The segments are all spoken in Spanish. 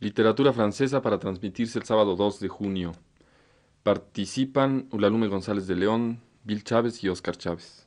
Literatura francesa para transmitirse el sábado 2 de junio. Participan Ulalume González de León, Bill Chávez y Oscar Chávez.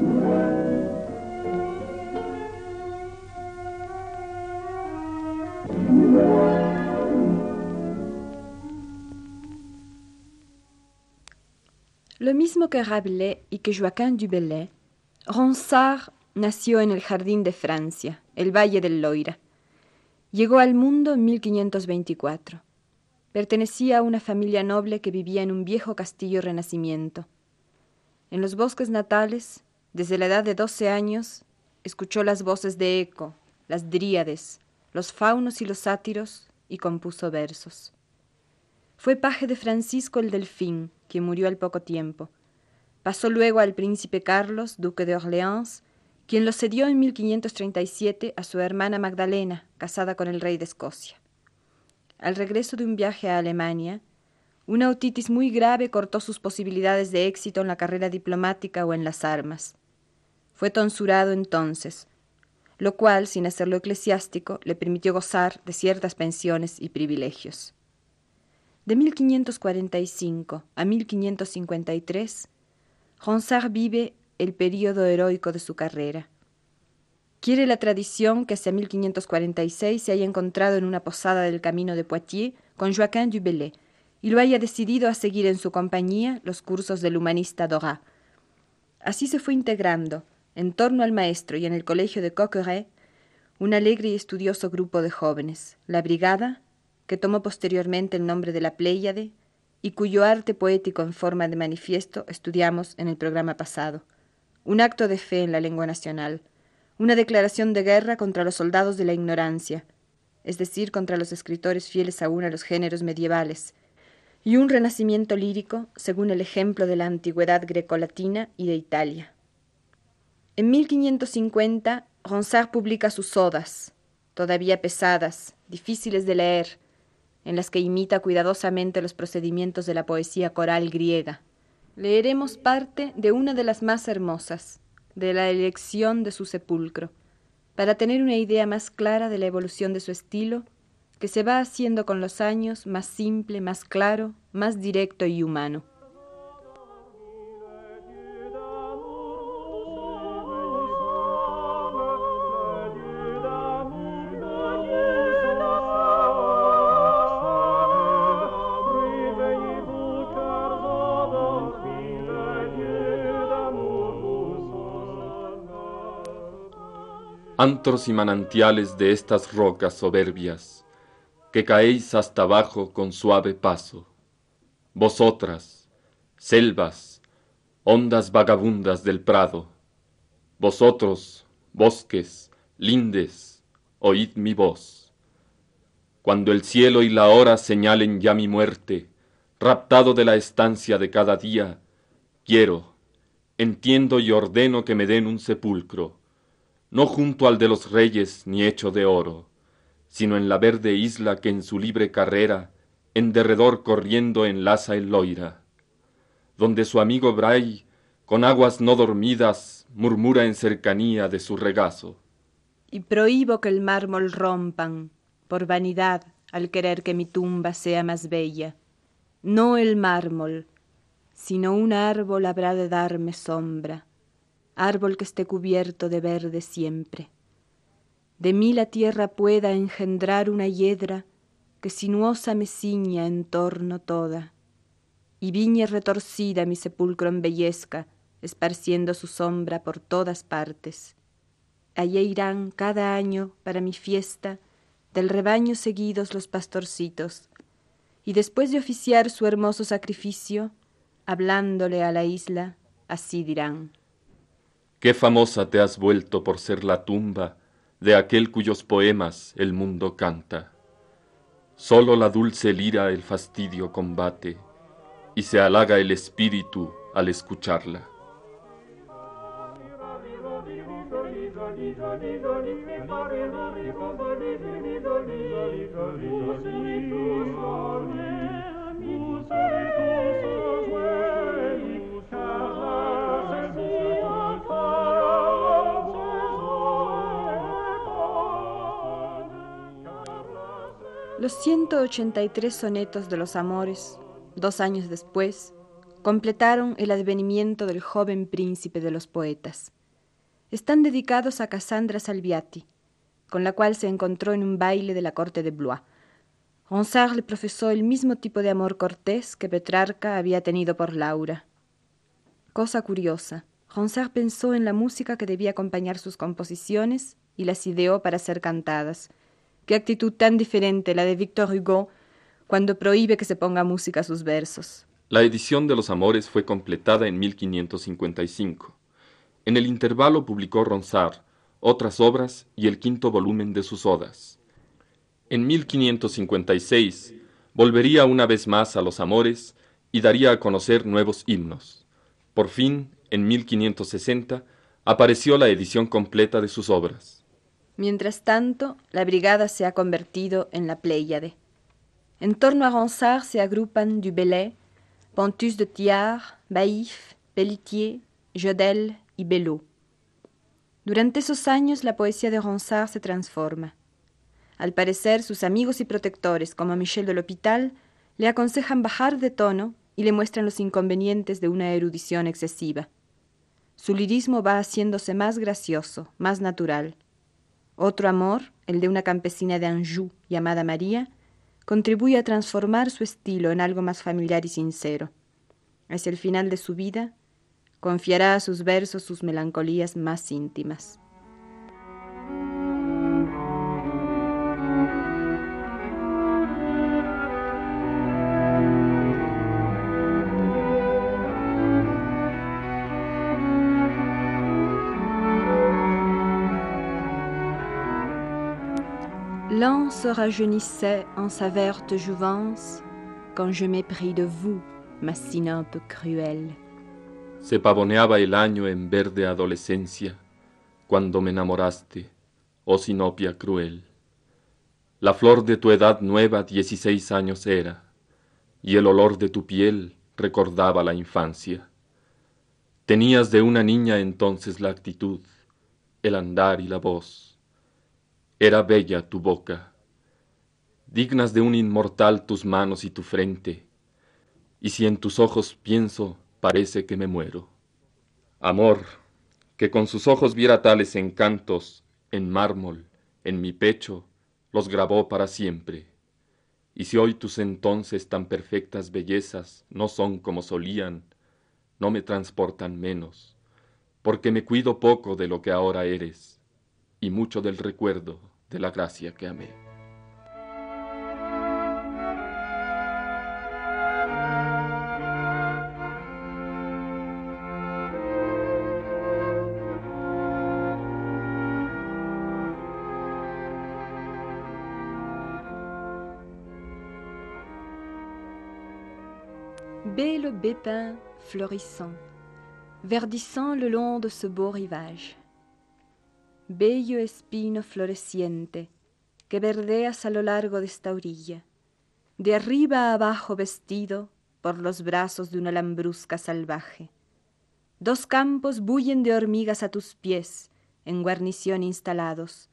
Que Rabelais y que Joaquin du Bellay, Ronsard nació en el jardín de Francia, el Valle del Loira. Llegó al mundo en 1524. Pertenecía a una familia noble que vivía en un viejo castillo renacimiento. En los bosques natales, desde la edad de doce años, escuchó las voces de Eco, las dríades, los faunos y los sátiros, y compuso versos. Fue paje de Francisco el Delfín, que murió al poco tiempo. Pasó luego al príncipe Carlos, duque de Orleans, quien lo cedió en 1537 a su hermana Magdalena, casada con el rey de Escocia. Al regreso de un viaje a Alemania, una otitis muy grave cortó sus posibilidades de éxito en la carrera diplomática o en las armas. Fue tonsurado entonces, lo cual, sin hacerlo eclesiástico, le permitió gozar de ciertas pensiones y privilegios. De 1545 a 1553, Ronsard vive el período heroico de su carrera. Quiere la tradición que hacia 1546 se haya encontrado en una posada del camino de Poitiers con Joaquin du Bellay y lo haya decidido a seguir en su compañía los cursos del humanista Dorat. Así se fue integrando, en torno al maestro y en el colegio de Coqueret, un alegre y estudioso grupo de jóvenes, la Brigada, que tomó posteriormente el nombre de la Pléyade y cuyo arte poético en forma de manifiesto estudiamos en el programa pasado. Un acto de fe en la lengua nacional, una declaración de guerra contra los soldados de la ignorancia, es decir, contra los escritores fieles aún a los géneros medievales, y un renacimiento lírico según el ejemplo de la antigüedad grecolatina y de Italia. En 1550, Ronsard publica sus odas, todavía pesadas, difíciles de leer, en las que imita cuidadosamente los procedimientos de la poesía coral griega. Leeremos parte de una de las más hermosas, de la elección de su sepulcro, para tener una idea más clara de la evolución de su estilo, que se va haciendo con los años más simple, más claro, más directo y humano. Antros y manantiales de estas rocas soberbias, que caéis hasta abajo con suave paso. Vosotras, selvas, ondas vagabundas del prado, vosotros, bosques, lindes, oíd mi voz. Cuando el cielo y la hora señalen ya mi muerte, raptado de la estancia de cada día, quiero, entiendo y ordeno que me den un sepulcro, no junto al de los reyes ni hecho de oro, sino en la verde isla que en su libre carrera en derredor corriendo enlaza el Loira, donde su amigo Bray, con aguas no dormidas, murmura en cercanía de su regazo. Y prohíbo que el mármol rompan, por vanidad, al querer que mi tumba sea más bella, no el mármol, sino un árbol habrá de darme sombra, árbol que esté cubierto de verde siempre. De mí la tierra pueda engendrar una hiedra que sinuosa me ciña en torno toda, y viña retorcida mi sepulcro embellezca, esparciendo su sombra por todas partes. Allí irán cada año para mi fiesta del rebaño seguidos los pastorcitos, y después de oficiar su hermoso sacrificio, hablándole a la isla, así dirán. Qué famosa te has vuelto por ser la tumba de aquel cuyos poemas el mundo canta. Solo la dulce lira el fastidio combate, y se halaga el espíritu al escucharla. Los 183 sonetos de los amores, dos años después, completaron el advenimiento del joven príncipe de los poetas. Están dedicados a Cassandra Salviati, con la cual se encontró en un baile de la corte de Blois. Ronsard le profesó el mismo tipo de amor cortés que Petrarca había tenido por Laura. Cosa curiosa, Ronsard pensó en la música que debía acompañar sus composiciones y las ideó para ser cantadas, Qué actitud tan diferente la de Victor Hugo cuando prohíbe que se ponga música a sus versos. La edición de Los Amores fue completada en 1555. En el intervalo publicó Ronsard otras obras y el quinto volumen de sus odas. En 1556 volvería una vez más a los amores y daría a conocer nuevos himnos. Por fin, en 1560, apareció la edición completa de sus obras. Mientras tanto, la brigada se ha convertido en la Pléyade. En torno a Ronsard se agrupan Du Bellay, Pontus de Thiard, Baïf, Pelletier, Jodel y Belot. Durante esos años la poesía de Ronsard se transforma. Al parecer, sus amigos y protectores, como Michel de l'Hôpital, le aconsejan bajar de tono y le muestran los inconvenientes de una erudición excesiva. Su lirismo va haciéndose más gracioso, más natural. Otro amor, el de una campesina de Anjou llamada María, contribuye a transformar su estilo en algo más familiar y sincero. Hacia el final de su vida, confiará a sus versos sus melancolías más íntimas. L'an se rajeunissait en sa verte jouvence quand je m'ai pris de vous, ma sinope cruelle. Se pavoneaba el año en verde adolescencia cuando me enamoraste, oh sinopia cruel. La flor de tu edad nueva dieciséis años era, y el olor de tu piel recordaba la infancia. Tenías de una niña entonces la actitud, el andar y la voz era bella tu boca, dignas de un inmortal tus manos y tu frente, y si en tus ojos pienso, parece que me muero. Amor, que con sus ojos viera tales encantos, en mármol, en mi pecho, los grabó para siempre. Y si hoy tus entonces tan perfectas bellezas no son como solían, no me transportan menos, porque me cuido poco de lo que ahora eres, y mucho del recuerdo de la gracia que amé. bépin fleurissant, verdissant le long de ce beau rivage bello espino floreciente que verdeas a lo largo de esta orilla, de arriba a abajo vestido por los brazos de una lambrusca salvaje. Dos campos bullen de hormigas a tus pies, en guarnición instalados,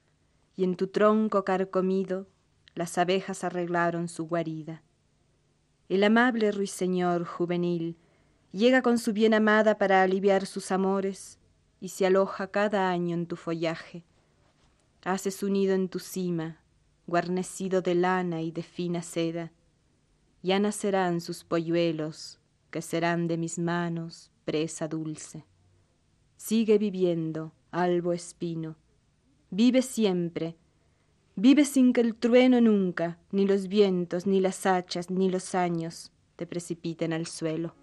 y en tu tronco carcomido las abejas arreglaron su guarida. El amable ruiseñor juvenil llega con su bien amada para aliviar sus amores y se aloja cada año en tu follaje. Hace su nido en tu cima, guarnecido de lana y de fina seda. Ya nacerán sus polluelos, que serán de mis manos presa dulce. Sigue viviendo, albo espino. Vive siempre, Vive sin que el trueno nunca, ni los vientos, ni las hachas, ni los años te precipiten al suelo.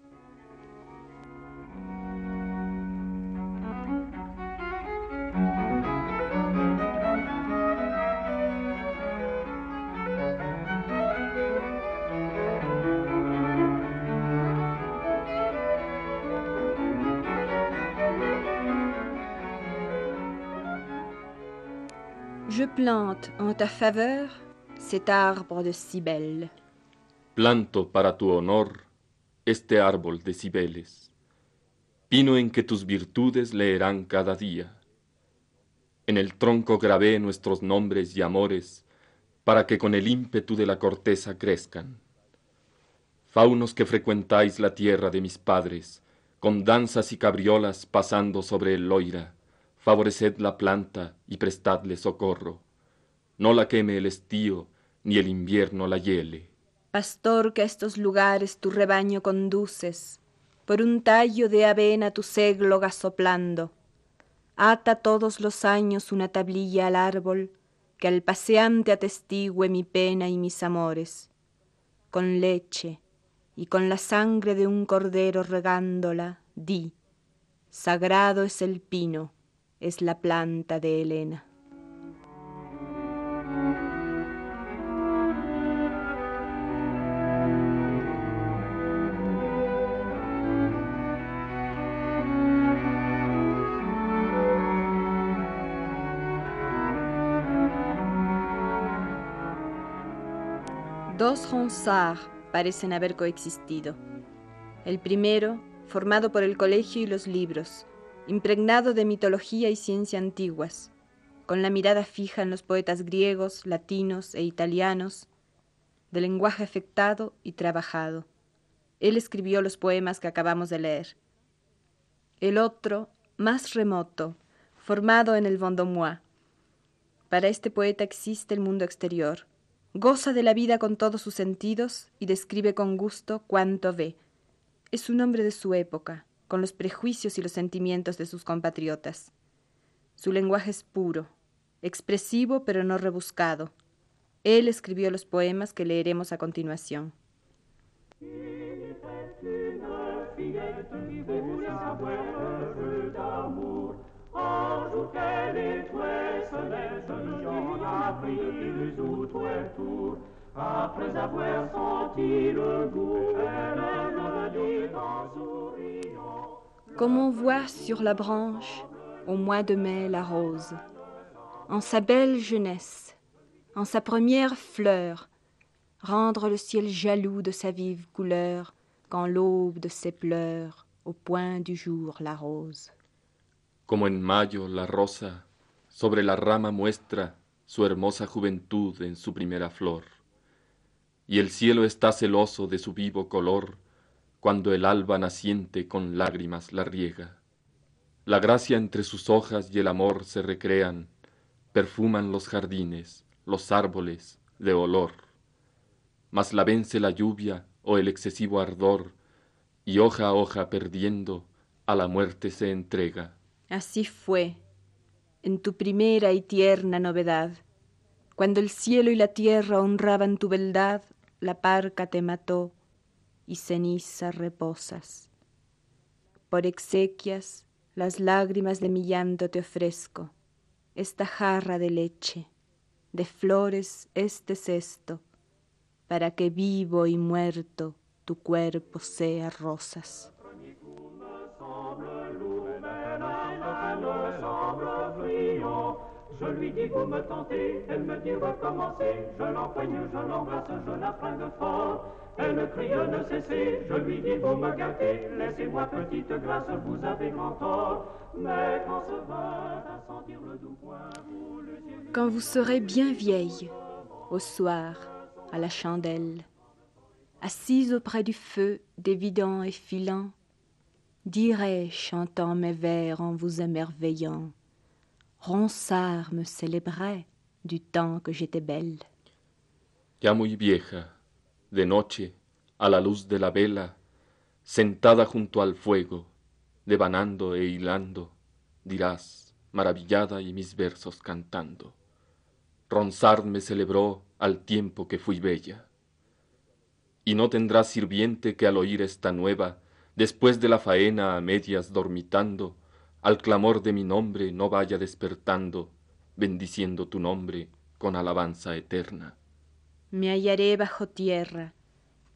Je plante en ta faveur cet arbre de Cibele. Planto para tu honor este árbol de cibeles, pino en que tus virtudes leerán cada día. En el tronco grabé nuestros nombres y amores, para que con el ímpetu de la corteza crezcan. Faunos que frecuentáis la tierra de mis padres, con danzas y cabriolas pasando sobre el loira, favoreced la planta y prestadle socorro. No la queme el estío, ni el invierno la hiele. Pastor que a estos lugares tu rebaño conduces, por un tallo de avena tu ségloga soplando. Ata todos los años una tablilla al árbol, que al paseante atestigüe mi pena y mis amores. Con leche y con la sangre de un cordero regándola, di, sagrado es el pino, es la planta de Elena. Dos Ronsard parecen haber coexistido. El primero, formado por el colegio y los libros, impregnado de mitología y ciencia antiguas, con la mirada fija en los poetas griegos, latinos e italianos, de lenguaje afectado y trabajado. Él escribió los poemas que acabamos de leer. El otro, más remoto, formado en el Vendomois. Para este poeta existe el mundo exterior. Goza de la vida con todos sus sentidos y describe con gusto cuanto ve. Es un hombre de su época, con los prejuicios y los sentimientos de sus compatriotas. Su lenguaje es puro, expresivo pero no rebuscado. Él escribió los poemas que leeremos a continuación. Comme on voit sur la branche, au mois de mai, la rose, en sa belle jeunesse, en sa première fleur, rendre le ciel jaloux de sa vive couleur, quand l'aube de ses pleurs, au point du jour, la rose. Como en mayo la rosa sobre la rama muestra su hermosa juventud en su primera flor, y el cielo está celoso de su vivo color, cuando el alba naciente con lágrimas la riega. La gracia entre sus hojas y el amor se recrean, perfuman los jardines, los árboles de olor. Mas la vence la lluvia o el excesivo ardor, y hoja a hoja perdiendo, a la muerte se entrega. Así fue, en tu primera y tierna novedad, cuando el cielo y la tierra honraban tu beldad, la parca te mató, y ceniza reposas. Por exequias las lágrimas de mi llanto te ofrezco, esta jarra de leche, de flores este cesto, para que vivo y muerto tu cuerpo sea rosas. Me me. Elle crie ne cessez, je lui dis vous me gâtez. Laissez-moi petite grâce, vous avez grand tort. Mais quand se va à sentir le doux point, vous le Quand vous serez bien vieille, au soir, à la chandelle, assise auprès du feu, dévidant et filant, dirais, chantant mes vers en vous émerveillant, Ronsard me célébrait du temps que j'étais belle. Ya muy vieja, de noche, a la luz de la vela, sentada junto al fuego, devanando e hilando, dirás, maravillada y mis versos cantando. Ronsard me celebró al tiempo que fui bella. Y no tendrás sirviente que al oír esta nueva, después de la faena a medias dormitando, al clamor de mi nombre no vaya despertando, bendiciendo tu nombre con alabanza eterna. Me hallaré bajo tierra,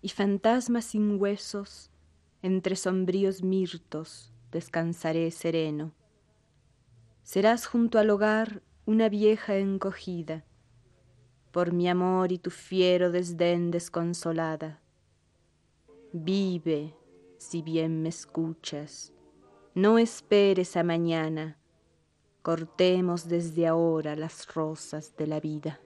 y fantasmas sin huesos, entre sombríos mirtos, descansaré sereno. Serás junto al hogar una vieja encogida, por mi amor y tu fiero desdén desconsolada. Vive, si bien me escuchas, no esperes a mañana, cortemos desde ahora las rosas de la vida.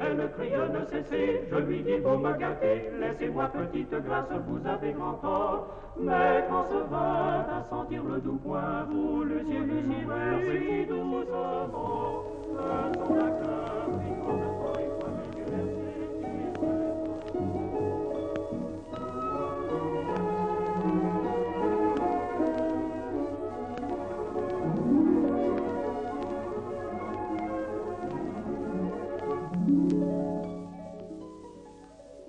Elle crie ne cesser, je lui dis vous me gâtez, laissez-moi petite grâce, vous avez encore. Mais quand se vint à sentir le doux point, vous le ciel si doucement,